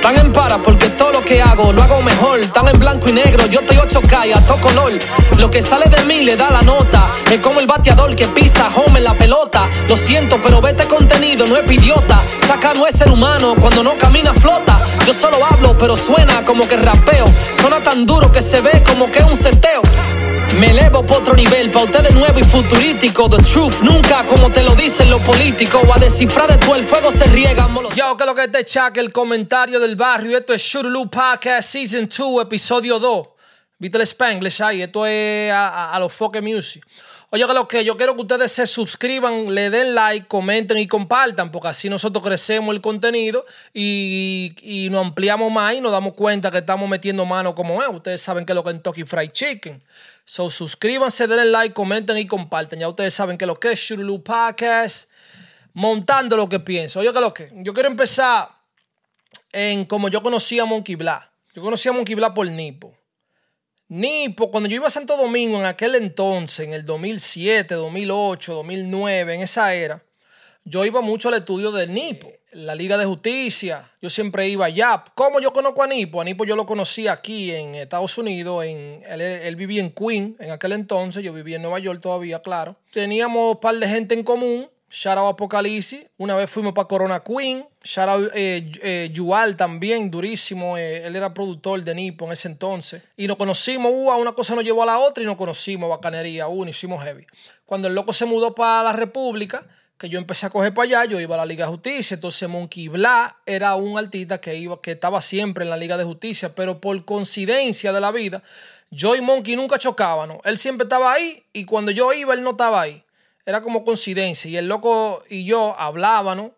Están en para porque todo lo que hago lo hago mejor. Están en blanco y negro, yo estoy 8K y a todo color. Lo que sale de mí le da la nota. Es como el bateador que pisa home en la pelota. Lo siento, pero vete contenido, no es idiota. Saca no es ser humano, cuando no camina flota. Yo solo hablo, pero suena como que rapeo. Suena tan duro que se ve como que un seteo. Me elevo por otro nivel, pa' usted de nuevo y futurístico. The truth, nunca como te lo dicen los políticos. A descifrar de tú el fuego se riega. Yo, que lo que te chaque el comentario del barrio. Esto es Shurulu Podcast Season 2, episodio 2. ¿Viste el Spanglish ahí? Esto es a, a, los Foque Music. Oye, que lo que yo quiero que ustedes se suscriban, le den like, comenten y compartan, porque así nosotros crecemos el contenido y, y nos ampliamos más y nos damos cuenta que estamos metiendo mano como es. Ustedes saben que es lo que es Kentucky Fried Chicken. So, suscríbanse, denle like, comenten y compartan. Ya ustedes saben que lo que es Shurulu Podcast, montando lo que pienso. Oye, que lo que. Yo quiero empezar en como yo conocía a Monkey Black. Yo conocía a Monkey Black por Nipo. Nipo, cuando yo iba a Santo Domingo en aquel entonces, en el 2007, 2008, 2009, en esa era, yo iba mucho al estudio del Nipo la Liga de Justicia, yo siempre iba allá. ¿Cómo yo conozco a Nipo? A Nipo yo lo conocí aquí en Estados Unidos, en, él, vivía en Queen en aquel entonces, yo vivía en Nueva York todavía, claro. Teníamos un par de gente en común, shout out Apocalipsis, una vez fuimos para Corona Queen, shout out eh, eh, también, durísimo, eh, él era productor de Nipo en ese entonces. Y nos conocimos, uh, una cosa nos llevó a la otra y nos conocimos, bacanería, uno, hicimos heavy. Cuando el loco se mudó para la República, que yo empecé a coger para allá, yo iba a la Liga de Justicia, entonces Monkey Bla era un artista que, iba, que estaba siempre en la Liga de Justicia, pero por coincidencia de la vida, yo y Monkey nunca chocaban, Él siempre estaba ahí y cuando yo iba, él no estaba ahí. Era como coincidencia y el loco y yo hablábamos,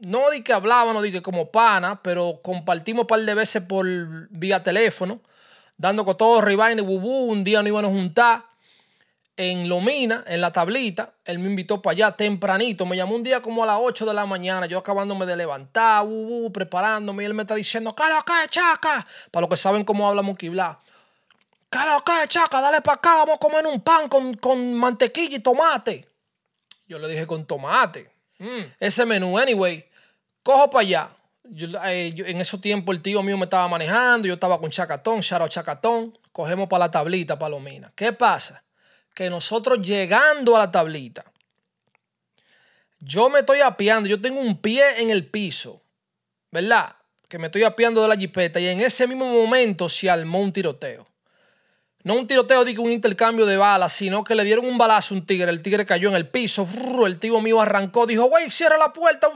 no di que hablábamos, di que como pana, pero compartimos un par de veces por vía teléfono, dando con todo y vaina y bubú, un día nos íbamos a juntar en Lomina, en la tablita. Él me invitó para allá tempranito. Me llamó un día como a las 8 de la mañana, yo acabándome de levantar, uh, preparándome. Y él me está diciendo, ¡Cala, acá, chaca! Para los que saben cómo habla Monkey Bla. ¡Cala, acá, chaca! Dale para acá, vamos a comer un pan con, con mantequilla y tomate. Yo le dije con tomate. Mm. Ese menú, anyway, cojo para allá. Eh, en ese tiempo el tío mío me estaba manejando, yo estaba con Chacatón, Charo Chacatón. Cogemos para la tablita, Palomina. ¿Qué pasa? que nosotros llegando a la tablita, yo me estoy apiando, yo tengo un pie en el piso, ¿verdad? Que me estoy apiando de la jipeta y en ese mismo momento se armó un tiroteo. No un tiroteo de un intercambio de balas, sino que le dieron un balazo a un tigre. El tigre cayó en el piso. El tío mío arrancó, dijo, güey, cierra la puerta.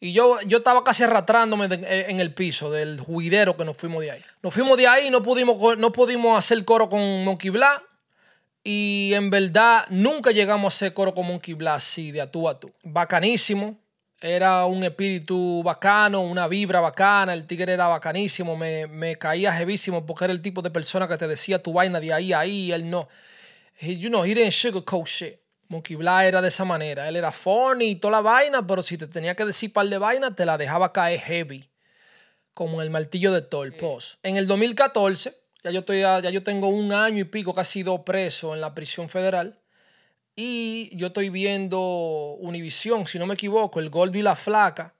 Y yo, yo estaba casi arrastrándome en el piso del juidero que nos fuimos de ahí. Nos fuimos de ahí, no pudimos, no pudimos hacer coro con Monkey Black. Y en verdad nunca llegamos a hacer coro como un Blast de a a tú. Bacanísimo. Era un espíritu bacano, una vibra bacana. El tigre era bacanísimo. Me, me caía heavísimo porque era el tipo de persona que te decía tu vaina de ahí a ahí. Él no. you know, he didn't sugarcoat shit. Monkey Blah era de esa manera. Él era funny y toda la vaina, pero si te tenía que decir par de vaina, te la dejaba caer heavy. Como el martillo de Thor. En el 2014 ya yo, estoy, ya yo tengo un año y pico, casi dos preso en la prisión federal. Y yo estoy viendo Univisión, si no me equivoco, el Gordo y la Flaca.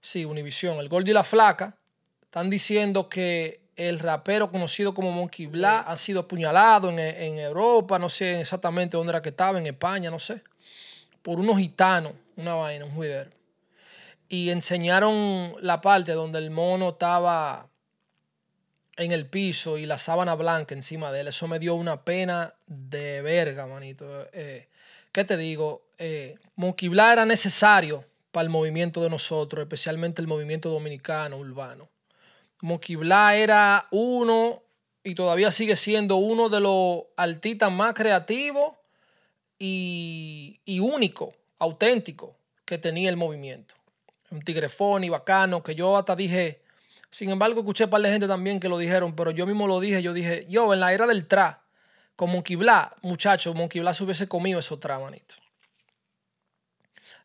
Sí, Univisión, el Gordo y la Flaca. Están diciendo que el rapero conocido como Monkey Black ha sido apuñalado en, en, Europa, no sé exactamente dónde era que estaba, en España, no sé, por unos gitanos, una vaina, un juidero. Y enseñaron la parte donde el mono estaba en el piso y la sábana blanca encima de él. Eso me dio una pena de verga, manito. Eh, ¿Qué te digo? Eh, Monkey era necesario para el movimiento de nosotros, especialmente el movimiento dominicano urbano. Monkey era uno y todavía sigue siendo uno de los artistas más creativos y, y único, auténtico que tenía el movimiento. Un tigrefón y bacano que yo hasta dije sin embargo, escuché un par de gente también que lo dijeron, pero yo mismo lo dije. Yo dije, yo, en la era del tra, con Monkey Blah, muchachos, Monkey Blah se hubiese comido eso tra, manito.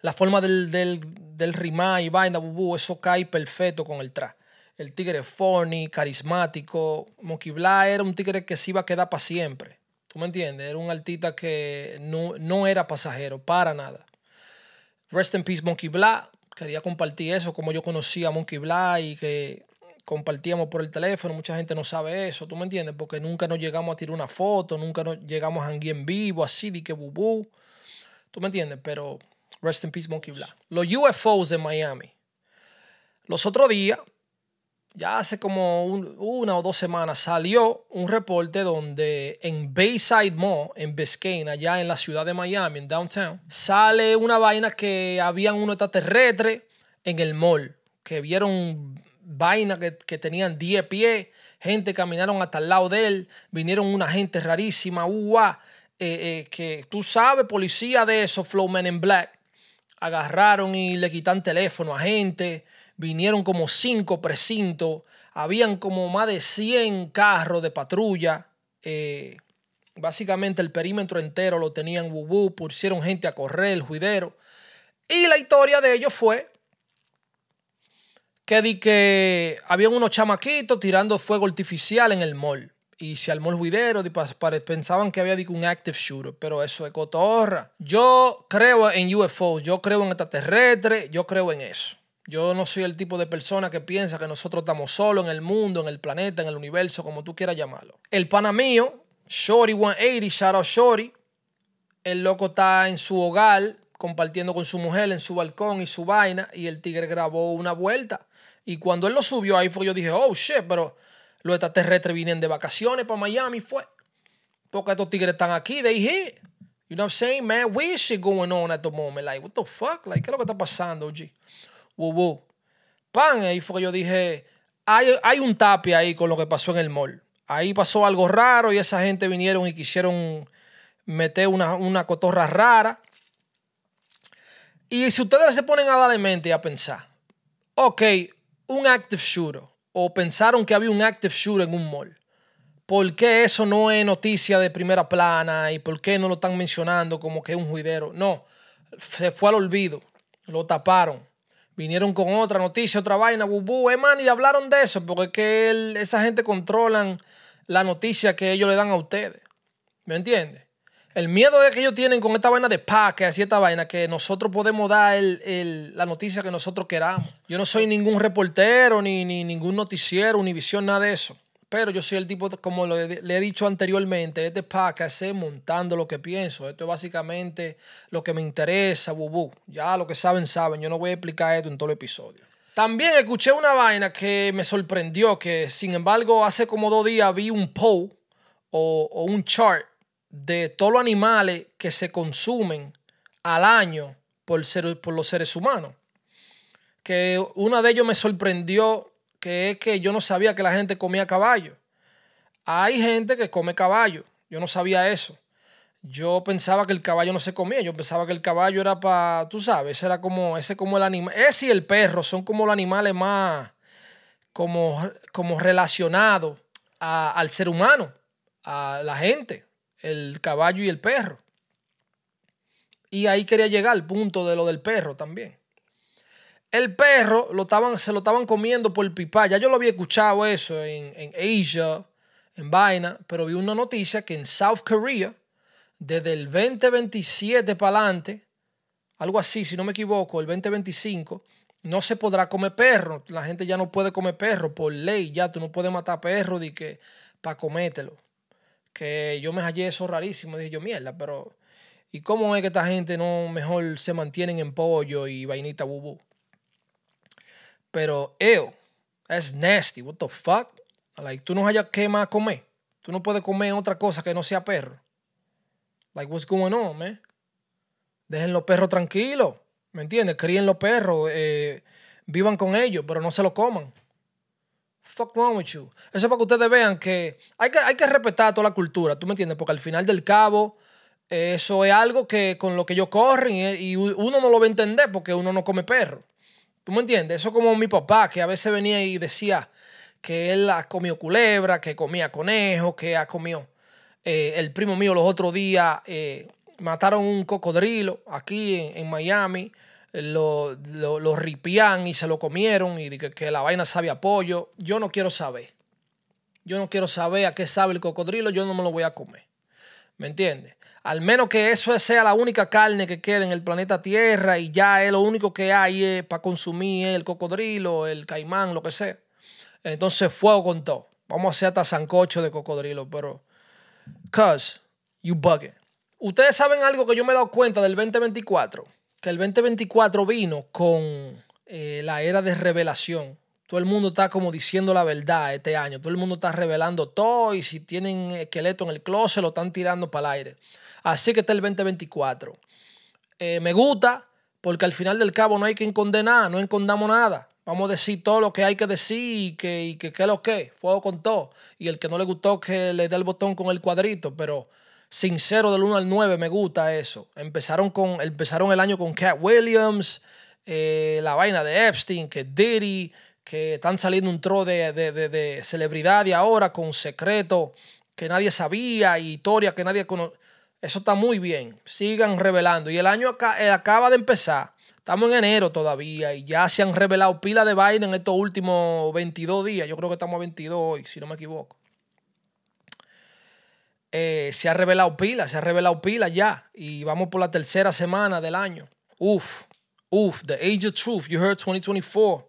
La forma del, del, del y vaina, bubú, eso cae perfecto con el tra. El tigre funny, carismático. Monkey Blah era un tigre que se iba a quedar para siempre. ¿Tú me entiendes? Era un artista que no, no era pasajero, para nada. Rest in peace, Monkey Blah quería compartir eso, como yo conocí a Monkey Black y que compartíamos por el teléfono. Mucha gente no sabe eso, ¿tú me entiendes? Porque nunca nos llegamos a tirar una foto, nunca nos llegamos a hanguear en vivo, así, de que bubú. ¿Tú me entiendes? Pero rest in peace, Monkey Black. Los UFOs de Miami. Los otros días, ya hace como una o dos semanas, salió un reporte donde en Bayside Mall, en Biscayne, allá en la ciudad de Miami, en downtown, sale una vaina que habían unos extraterrestres en el mall, que vieron vaina que, tenían 10 pies, gente caminaron hasta el lado de él, vinieron una gente rarísima, uah, eh, eh, que tú sabes, policía de esos, Flowmen en Black, agarraron y le quitan teléfono a gente, vinieron como cinco precintos, habían como más de 100 carros de patrulla, eh, básicamente el perímetro entero lo tenían bubú, pusieron gente a correr, el juidero. Y la historia de ellos fue que di que habían unos chamaquitos tirando fuego artificial en el mall. Y se armó el juidero, pensaban que había un active shooter, pero eso es cotorra. Yo creo en UFOs, yo creo en extraterrestres, yo creo en eso. Yo no soy el tipo de persona que piensa que nosotros estamos solos en el mundo, en el planeta, en el universo, como tú quieras llamarlo. El pana mío, Shorty 180, shout out Shorty, el loco está en su hogar compartiendo con su mujer en su balcón y su vaina y el tigre grabó una vuelta y cuando él lo subió ahí fue yo dije, oh shit, pero los extraterrestres vienen de vacaciones para Miami, fue. Porque estos tigres están aquí, they here. You know what I'm saying, man? Weird shit going on at the moment. Like, what the fuck? Like, ¿qué es lo que está pasando, G? Woo woo. Pan, ahí fue yo dije, hay, hay un tape ahí con lo que pasó en el mall. Ahí pasó algo raro y esa gente vinieron y quisieron meter una, una cotorra rara. Y si ustedes se ponen a darle mente y a pensar, ok, un active shooter o pensaron que había un active shooter en un mall. ¿Por qué eso no es noticia de primera plana y por qué no lo están mencionando como que es un juidero? No, se fue al olvido, lo taparon. Vinieron con otra noticia, otra vaina, bubú, eh, man, y hablaron de eso, porque es que esa gente controlan la noticia que ellos le dan a ustedes. ¿Me entiendes? El miedo que ellos tienen con esta vaina de que y esta vaina, que nosotros podemos dar la noticia que nosotros queramos. Yo no soy ningún reportero, ni, ningún noticiero, ni visión, nada de eso. Pero yo soy el tipo, como le, he dicho anteriormente, este podcast es montando lo que pienso. Esto es básicamente lo que me interesa, bubú. Ya lo que saben, saben. Yo no voy a explicar esto en todo el episodio. También escuché una vaina que me sorprendió, que sin embargo hace como dos días vi un poll o, o un chart de todos los animales que se consumen al año por, por los seres humanos. Que una de ellos me sorprendió, que es que yo no sabía que la gente comía caballo. Hay gente que come caballo, yo no sabía eso. Yo pensaba que el caballo no se comía, yo pensaba que el caballo era para, tú sabes, era como, ese como el animal, ese y el perro son como los animales más como, como relacionados al ser humano, a la gente el caballo y el perro. Y ahí quería llegar al punto de lo del perro también. El perro lo estaban, se lo estaban comiendo por pipa. Ya yo lo había escuchado eso en, en Asia, en vaina, pero vi una noticia que en South Korea, desde el 2027 para adelante, algo así, si no me equivoco, el 2025, no se podrá comer perro. La gente ya no puede comer perro por ley. Ya tú no puedes matar perro para comértelo que yo me hallé eso rarísimo. Dije yo, mierda, pero ¿y cómo es que esta gente no mejor se mantienen en pollo y vainita bubú? Pero, ew, es nasty, what the fuck? Like, tú no hayas que más comer. Tú no puedes comer otra cosa que no sea perro. Like, what's going on, man? Dejen los perros tranquilos, ¿me entiendes? Críen los perros, eh, vivan con ellos, pero no se lo coman fuck wrong with you? Eso es para que ustedes vean que hay que, hay que respetar toda la cultura, ¿tú me entiendes? Porque al final del cabo, eso es algo que con lo que ellos corren y, uno no lo va a entender porque uno no come perro. ¿Tú me entiendes? Eso como mi papá, que a veces venía y decía que él ha comido culebra, que comía conejo, que ha comido. Eh, el primo mío los otros días eh, mataron un cocodrilo aquí en Miami lo, lo, ripían y se lo comieron y que, la vaina sabe a pollo. Yo no quiero saber. Yo no quiero saber a qué sabe el cocodrilo, yo no me lo voy a comer. ¿Me entiendes? Al menos que eso sea la única carne que quede en el planeta Tierra y ya es lo único que hay para consumir el cocodrilo, el caimán, lo que sea. Entonces, fuego con todo. Vamos a hacer hasta sancocho de cocodrilo, pero. Cuz, you bugging. Ustedes saben algo que yo me he dado cuenta del 2024. Que el 2024 vino con eh, la era de revelación. Todo el mundo está como diciendo la verdad este año. Todo el mundo está revelando todo y si tienen esqueleto en el closet lo están tirando para el aire. Así que está el 2024. Eh, me gusta porque al final del cabo no hay quien condenar, no encondamos nada. Vamos a decir todo lo que hay que decir y que, y que, que lo que, fuego con todo. Y el que no le gustó que le dé el botón con el cuadrito, pero sincero del 1 al 9 me gusta eso. Empezaron, con, empezaron el año con Cat Williams, eh, la vaina de Epstein, que Diddy, que están saliendo un tro de, de, celebridad y ahora con secreto que nadie sabía y historia que nadie conoce. Eso está muy bien. Sigan revelando. Y el año eh, acaba de empezar Estamos en enero todavía y ya se han revelado pila de vaina en estos últimos 22 días. Yo creo que estamos a 22 hoy, si no me equivoco. Eh, se ha revelado pila, se ha revelado pila ya. Y vamos por la tercera semana del año. Uf, uf, the age of truth. You heard 2024.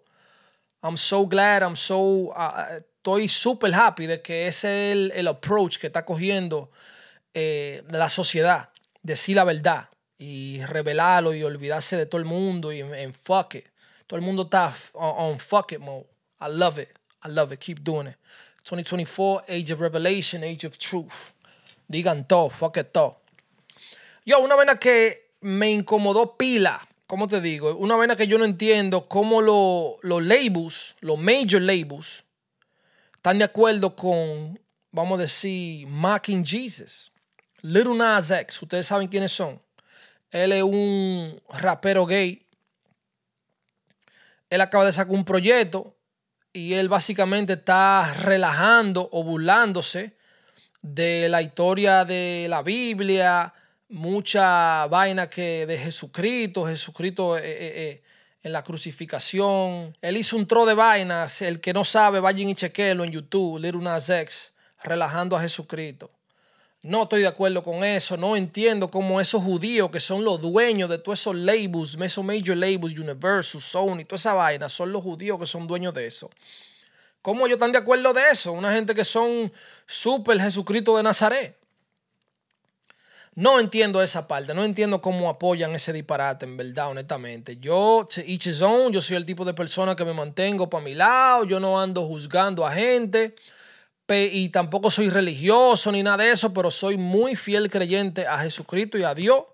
I'm so glad, I'm so. Uh, estoy súper happy de que ese es el, approach que está cogiendo eh, la sociedad. Decir la verdad y revelarlo y olvidarse de todo el mundo y en, fuck it. Todo el mundo está on, fuck it mode. I love it. I love it. Keep doing it. 2024, Age of Revelation, Age of Truth. Digan todo, fuck it todo. Yo, una vena que me incomodó pila, ¿cómo te digo? Una vena que yo no entiendo cómo los labels, los major labels, están de acuerdo con, vamos a decir, Mocking Jesus. Little Nas X, ustedes saben quiénes son. Él es un rapero gay. Él acaba de sacar un proyecto y él básicamente está relajando o burlándose de la historia de la Biblia, mucha vaina que de Jesucristo, Jesucristo eh, eh, eh, en la crucificación. Él hizo un tro de vainas. El que no sabe, vayan y chequenlo en YouTube, Little Nas relajando a Jesucristo. No estoy de acuerdo con eso. No entiendo cómo esos judíos que son los dueños de todos esos labels, esos major labels, Universal, Sony, toda esa vaina, son los judíos que son dueños de eso. ¿Cómo ellos están de acuerdo de eso? Una gente que son súper Jesucristo de Nazaret. No entiendo esa parte, no entiendo cómo apoyan ese disparate, en verdad, honestamente. Yo, each yo soy el tipo de persona que me mantengo para mi lado, yo no ando juzgando a gente y tampoco soy religioso ni nada de eso, pero soy muy fiel creyente a Jesucristo y a Dios.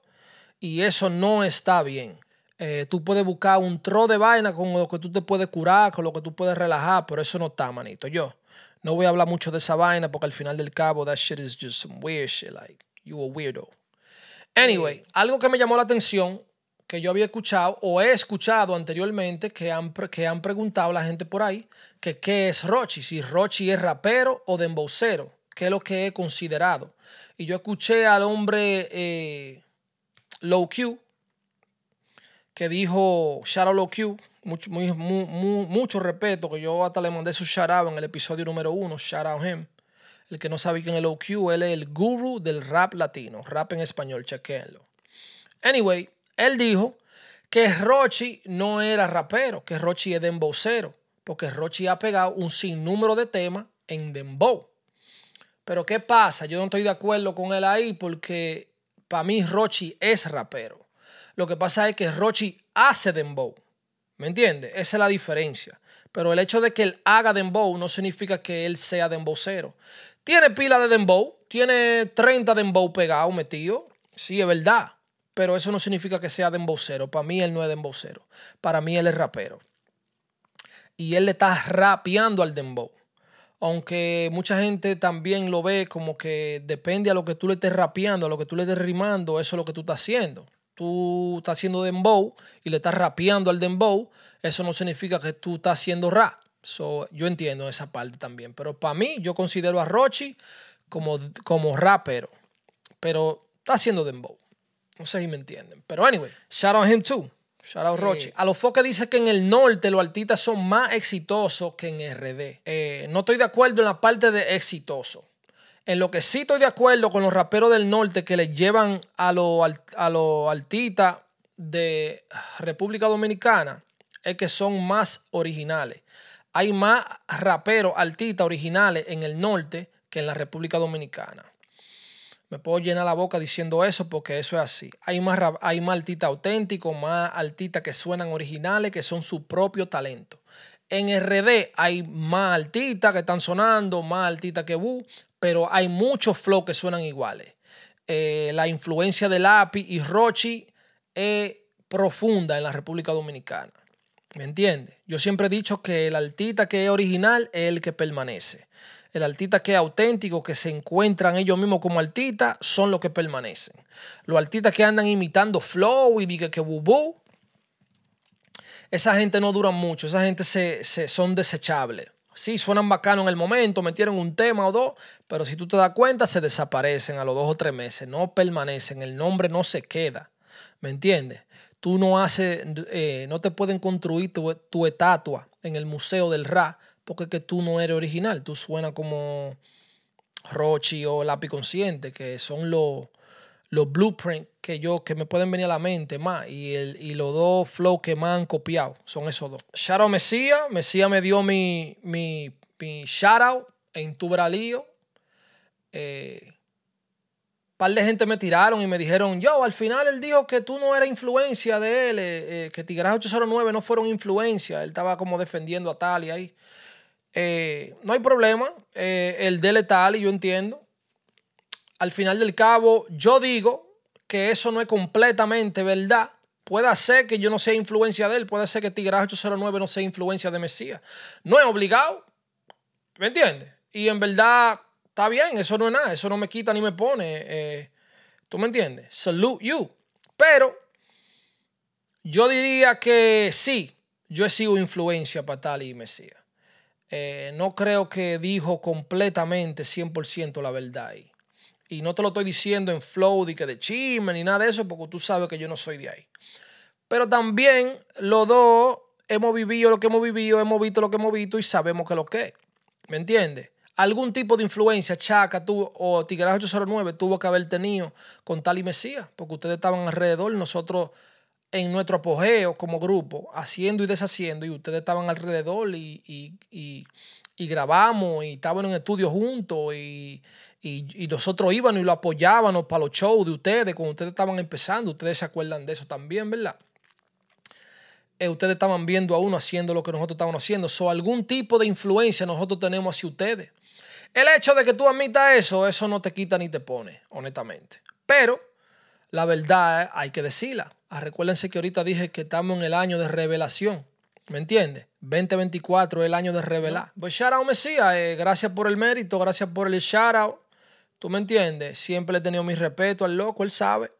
Y eso no está bien. Eh, tú puedes buscar un tro de vaina con lo que tú te puedes curar, con lo que tú puedes relajar, pero eso no está, manito. Yo no voy a hablar mucho de esa vaina porque al final del cabo, that shit is just some weird shit. Like, you a weirdo. Anyway, algo que me llamó la atención que yo había escuchado o he escuchado anteriormente que han, que han preguntado la gente por ahí que qué es Rochi, si Rochi es rapero o dembocero, qué es lo que he considerado. Y yo escuché al hombre eh, Low Q que dijo Low Q, mucho, muy, mucho respeto, que yo hasta le mandé su shout out en el episodio número uno, shout out him. El que no sabe quién es Low Q, él es el guru del rap latino, rap en español, chequenlo. Anyway, él dijo que Rochi no era rapero, que Rochi es dembowcero, porque Rochi ha pegado un sinnúmero de temas en dembow. Pero ¿qué pasa? Yo no estoy de acuerdo con él ahí porque para mí Rochi es rapero. Lo que pasa es que Rochi hace dembow. ¿Me entiendes? Esa es la diferencia. Pero el hecho de que él haga dembow no significa que él sea dembowcero. Tiene pila de dembow, tiene 30 dembow pegados metido. Sí, es verdad pero eso no significa que sea dembocero. Para mí él no es dembocero. Para mí él es rapero. Y él le está rapeando al dembow. Aunque mucha gente también lo ve como que depende a lo que tú le estés rapeando, a lo que tú le estés rimando, eso es lo que tú estás haciendo. Tú estás haciendo dembow y le estás rapeando al dembow, eso no significa que tú estás haciendo rap. yo entiendo esa parte también. Pero para mí, yo considero a Rochi como, como rapero. Pero está haciendo dembow. No sé si me entienden. Pero anyway, shout out him too. Shout out Rochi. A los foques dice que en el norte los artistas son más exitosos que en RD. Eh, no estoy de acuerdo en la parte de exitoso. En lo que sí estoy de acuerdo con los raperos del norte que le llevan a los a lo altita de República Dominicana es que son más originales. Hay más raperos altitas originales en el norte que en la República Dominicana. Me puedo llenar la boca diciendo eso porque eso es así. Hay más, hay más artistas auténticos, más artistas que suenan originales, que son su propio talento. En RD hay más artistas que están sonando, más artistas que Bu, pero hay muchos flow que suenan iguales. Eh, la influencia de Lapi y Rochi es profunda en la República Dominicana. ¿Me entiendes? Yo siempre he dicho que el artista que es original es el que permanece. El artista que es auténtico, que se encuentran ellos mismos como artistas, son los que permanecen. Los artistas que andan imitando flow y digan que bubu, esa gente no dura mucho, esa gente se, son desechables. Sí, suenan bacano en el momento, metieron un tema o dos, pero si tú te das cuenta, se desaparecen a los dos o tres meses, no permanecen, el nombre no se queda. ¿Me entiendes? Tú no haces, eh, no te pueden construir tu, estatua en el Museo del Ra porque que tú no eres original. Tú suenas como Rochi o Lápiz Consciente, que son los, los blueprints que yo, que me pueden venir a la mente más. Y, el, y los dos flows que más han copiado son esos dos. Shout out Mesía. Mesía me dio mi, mi, mi shout out en Tubralío. Eh, par de gente me tiraron y me dijeron, yo, al final él dijo que tú no eras influencia de él, eh, eh, que Tigras 809 no fueron influencia. Él estaba como defendiendo a tal y ahí. Eh, no hay problema, el de tal y yo entiendo. Al final del cabo, yo digo que eso no es completamente verdad. Puede ser que yo no sea influencia de él, puede ser que Tigras 809 no sea influencia de Mesías. No es obligado, ¿me entiendes? Y en verdad Está bien, eso no es nada, eso no me quita ni me pone. Eh, ¿Tú me entiendes? Salute you. Pero yo diría que sí, yo he sido influencia para tal y Mesías. Eh, no creo que dijo completamente 100% la verdad ahí. Y no te lo estoy diciendo en flow de que de chisme ni nada de eso, porque tú sabes que yo no soy de ahí. Pero también los dos hemos vivido lo que hemos vivido, hemos visto lo que hemos visto y sabemos que lo que es. ¿Me entiendes? algún tipo de influencia Chaca tuvo, o Tigres 809 tuvo que haber tenido con Tal y Mesías, porque ustedes estaban alrededor, nosotros en nuestro apogeo como grupo, haciendo y deshaciendo, y ustedes estaban alrededor y, grabamos y estaban en estudio juntos y, nosotros íbamos y lo apoyábamos para los shows de ustedes cuando ustedes estaban empezando, ustedes se acuerdan de eso también, ¿verdad? Eh, ustedes estaban viendo a uno haciendo lo que nosotros estábamos haciendo. So, algún tipo de influencia nosotros tenemos hacia ustedes. El hecho de que tú admitas eso, eso no te quita ni te pone, honestamente. Pero la verdad hay que decirla. Ah, recuérdense que ahorita dije que estamos en el año de revelación. ¿Me entiendes? 2024 es el año de revelar. Pues shout out Mesías, eh, gracias por el mérito, gracias por el shout out. ¿Tú me entiendes? Siempre he tenido mi respeto al loco, él sabe.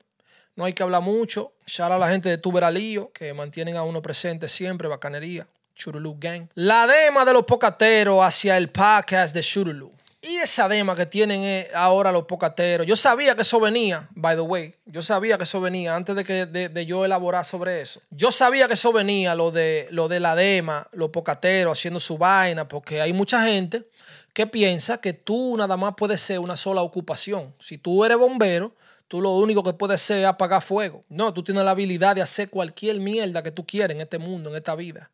No hay que hablar mucho. Shout out a la gente de Tuberalío, que mantienen a uno presente siempre, bacanería. Churulú Gang. La dema de los pocateros hacia el podcast de Churulú. Y esa dema que tienen eh, ahora los pocateros, yo sabía que eso venía, by the way, yo sabía que eso venía antes de que de, yo elaborar sobre eso. Yo sabía que eso venía, lo de, lo de la dema, los pocateros haciendo su vaina, porque hay mucha gente que piensa que tú nada más puedes ser una sola ocupación. Si tú eres bombero, tú lo único que puedes hacer es apagar fuego. No, tú tienes la habilidad de hacer cualquier mierda que tú quieras en este mundo, en esta vida.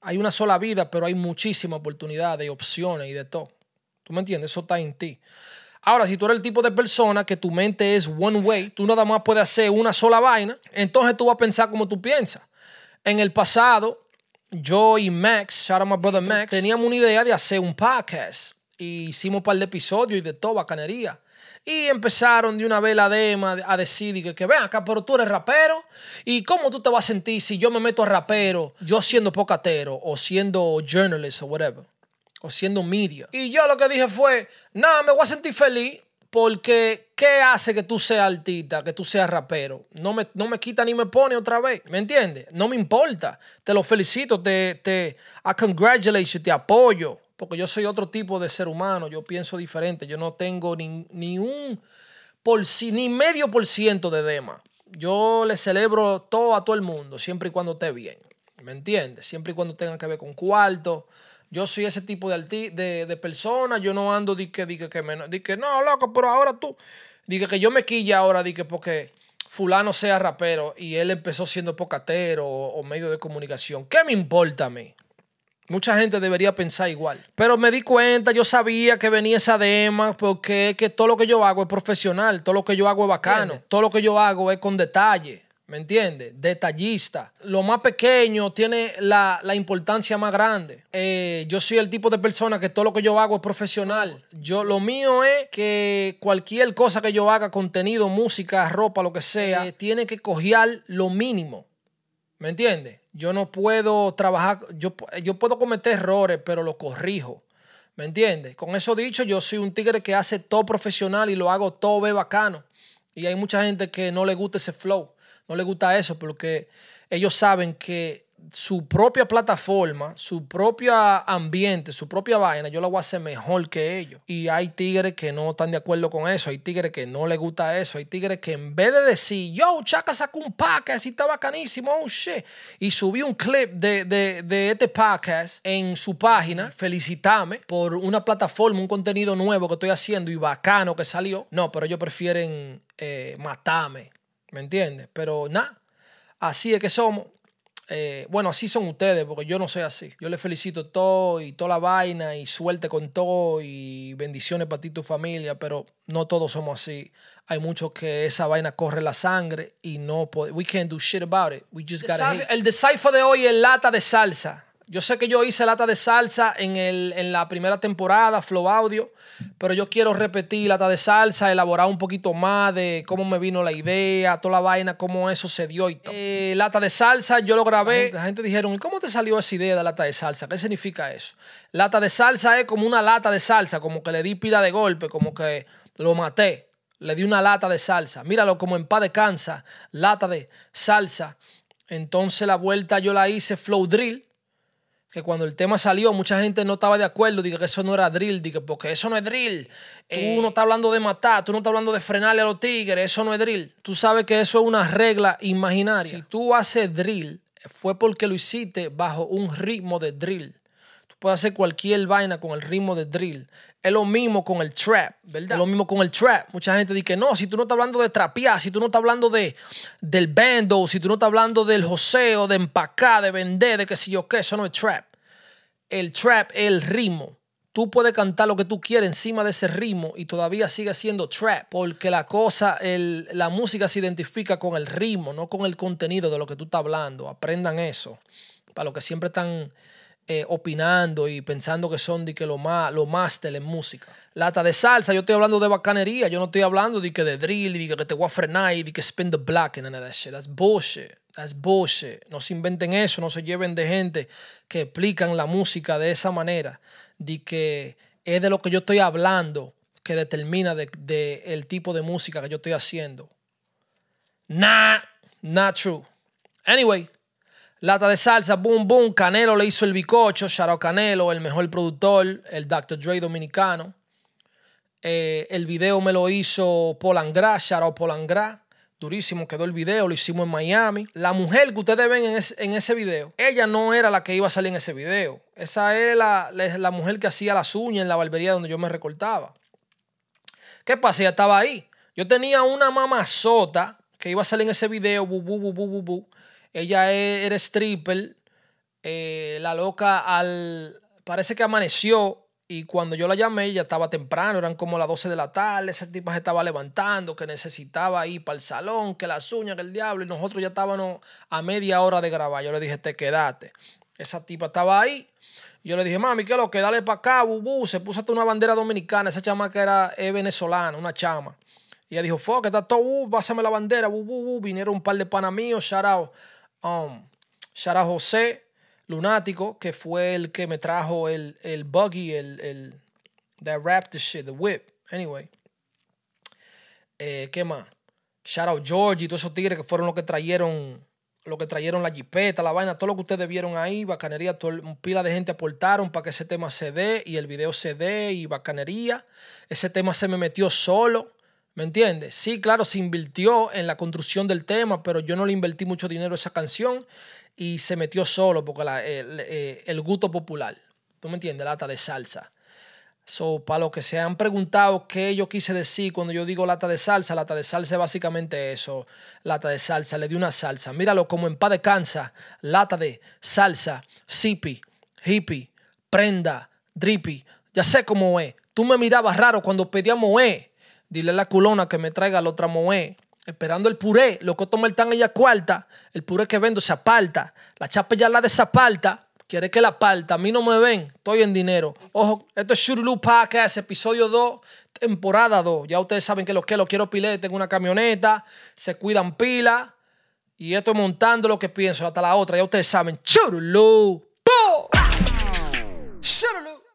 Hay una sola vida, pero hay muchísimas oportunidades y opciones y de todo. ¿Tú me entiendes? Eso está en ti. Ahora, si tú eres el tipo de persona que tu mente es one way, tú nada más puedes hacer una sola vaina, entonces tú vas a pensar como tú piensas. En el pasado, yo y Max, shout out my brother Max, teníamos una idea de hacer un podcast. Y hicimos un par de episodios y de todo, bacanería. Y empezaron de una vez la dema a decir que, que ven acá, pero tú eres rapero. ¿Y cómo tú te vas a sentir si yo me meto a rapero, yo siendo pocatero o siendo journalist o whatever? o siendo media. Y yo lo que dije fue, nada, me voy a sentir feliz porque ¿qué hace que tú seas artista, que tú seas rapero? No me, no me quita ni me pone otra vez, ¿me entiendes? No me importa. Te lo felicito, te, te I congratulate te apoyo, porque yo soy otro tipo de ser humano, yo pienso diferente, yo no tengo ni, ni un por, ni medio por ciento de dema. Yo le celebro todo a todo el mundo, siempre y cuando esté bien, ¿me entiendes? Siempre y cuando tenga que ver con cuarto Yo soy ese tipo de, de, de persona, yo no ando di que, di que, di que no, loco, pero ahora tú, di que, yo me quilla ahora, di que porque fulano sea rapero y él empezó siendo pocatero o, medio de comunicación. ¿Qué me importa a mí? Mucha gente debería pensar igual. Pero me di cuenta, yo sabía que venía esa dema, porque que todo lo que yo hago es profesional, todo lo que yo hago es bacano, todo lo que yo hago es con detalle. ¿Me entiendes? Detallista. Lo más pequeño tiene la, importancia más grande. Eh, yo soy el tipo de persona que todo lo que yo hago es profesional. Yo, lo mío es que cualquier cosa que yo haga, contenido, música, ropa, lo que sea, eh, tiene que cojear lo mínimo. ¿Me entiendes? Yo no puedo trabajar, yo, yo puedo cometer errores, pero lo corrijo. ¿Me entiendes? Con eso dicho, yo soy un tigre que hace todo profesional y lo hago todo bacano. Y hay mucha gente que no le gusta ese flow no le gusta eso porque ellos saben que su propia plataforma, su propio ambiente, su propia vaina, yo la voy a hacer mejor que ellos. Y hay tigres que no están de acuerdo con eso, hay tigres que no les gusta eso, hay tigres que en vez de decir, yo, Chaca sacó un podcast y está bacanísimo, oh shit, y subí un clip de, de, este podcast en su página, felicitame por una plataforma, un contenido nuevo que estoy haciendo y bacano que salió. No, pero ellos prefieren eh, matarme ¿Me entiendes? Pero nada, así es que somos. Eh, bueno, así son ustedes, porque yo no soy así. Yo les felicito todo y toda la vaina y suerte con todo y bendiciones para ti y tu familia, pero no todos somos así. Hay muchos que esa vaina corre la sangre y no podemos. We can't do shit about it. We just gotta El decipher de hoy es lata de salsa. Yo sé que yo hice lata de salsa en, el, en la primera temporada, Flow Audio, pero yo quiero repetir lata de salsa, elaborar un poquito más de cómo me vino la idea, toda la vaina, cómo eso se dio y todo. Eh, lata de salsa, yo lo grabé. La gente, dijeron, ¿y cómo te salió esa idea de lata de salsa? ¿Qué significa eso? Lata de salsa es como una lata de salsa, como que le di pila de golpe, como que lo maté. Le di una lata de salsa. Míralo como en paz de cansa, lata de salsa. Entonces la vuelta yo la hice flow drill que cuando el tema salió, mucha gente no estaba de acuerdo, diga que eso no era drill, diga, porque eso no es drill. Tú eh, no estás hablando de matar, tú no estás hablando de frenarle a los tigres, eso no es drill. Tú sabes que eso es una regla imaginaria. Si tú haces drill, fue porque lo hiciste bajo un ritmo de drill. Tú puedes hacer cualquier vaina con el ritmo de drill. Es lo mismo con el trap, ¿verdad? Es lo mismo con el trap. Mucha gente dice que no, si tú no estás hablando de trapear, si tú no estás hablando de, del bando, si tú no estás hablando del joseo, de empacar, de vender, de qué sé yo qué, eso no es trap. El trap es el ritmo. Tú puedes cantar lo que tú quieras encima de ese ritmo y todavía sigue siendo trap, porque la cosa, el, la música se identifica con el ritmo, no con el contenido de lo que tú estás hablando. Aprendan eso. Para los que siempre están eh, opinando y pensando que son de que lo más lo máster en música. Lata de salsa, yo estoy hablando de bacanería, yo no estoy hablando de que de drill, de que te voy a frenar y de que spin the black and none of that shit. That's bullshit. That's bullshit. No se inventen eso, no se lleven de gente que explican la música de esa manera, de que es de lo que yo estoy hablando que determina de, de el tipo de música que yo estoy haciendo. Nah, not true. Anyway, Lata de salsa, boom, boom. Canelo le hizo el bicocho. Shout Canelo, el mejor productor, el Dr. Dre dominicano. Eh, el video me lo hizo Polangra, out Polangra. Durísimo quedó el video, lo hicimos en Miami. La mujer que ustedes ven en, ese video, ella no era la que iba a salir en ese video. Esa es la, la, mujer que hacía las uñas en la barbería donde yo me recortaba. ¿Qué pasa? Ella estaba ahí. Yo tenía una mamazota que iba a salir en ese video, bu, bu, bu, bu, ella era stripper. Eh, la loca al. Parece que amaneció. Y cuando yo la llamé, ella estaba temprano, eran como las 12 de la tarde. Esa tipa se estaba levantando, que necesitaba ir para el salón, que las uñas, que el diablo. Y nosotros ya estábamos a media hora de grabar. Yo le dije, te quedaste. Esa tipa estaba ahí. Yo le dije, mami, ¿qué lo que? Dale para acá, bubu. Se puso hasta una bandera dominicana. Esa chama que era venezolana, una chama. Y ella dijo, fuck, está todo, uh, pásame la bandera, bubu. Vinieron un par de panas míos, shout out Um, Shara José, lunático, que fue el que me trajo el, el buggy, el, el that the shit, the whip. Anyway. Eh, ¿Qué más? Shout out George y todos esos tigres que fueron los que trajeron lo que trajeron la jipeta, la vaina, todo lo que ustedes vieron ahí, bacanería, todo, pila de gente aportaron para que ese tema se dé y el video se dé y bacanería. Ese tema se me metió solo. ¿Me entiendes? Sí, claro, se invirtió en la construcción del tema, pero yo no le invertí mucho dinero a esa canción y se metió solo porque eh, el, gusto popular. ¿Tú me entiendes? Lata de salsa. So, para los que se han preguntado qué yo quise decir cuando yo digo lata de salsa, lata de salsa es básicamente eso, lata de salsa, le di una salsa. Míralo como en paz de cansa, lata de salsa, sipi, hippie, prenda, drippy. Ya sé cómo es. Tú me mirabas raro cuando pedía moé. Dile a la culona que me traiga la otra tramoé. Esperando el puré, lo que toma el tan ella cuarta. El puré que vendo se aparta. La chapa ya la desaparta. Quiere que la parta. A mí no me ven. Estoy en dinero. Ojo, esto es Shurulu Podcast, episodio 2, temporada 2. Ya ustedes saben que los que los quiero pilé, tengo una camioneta. Se cuidan pila. Y estoy montando lo que pienso hasta la otra. Ya ustedes saben. Shurulu. Shurulu.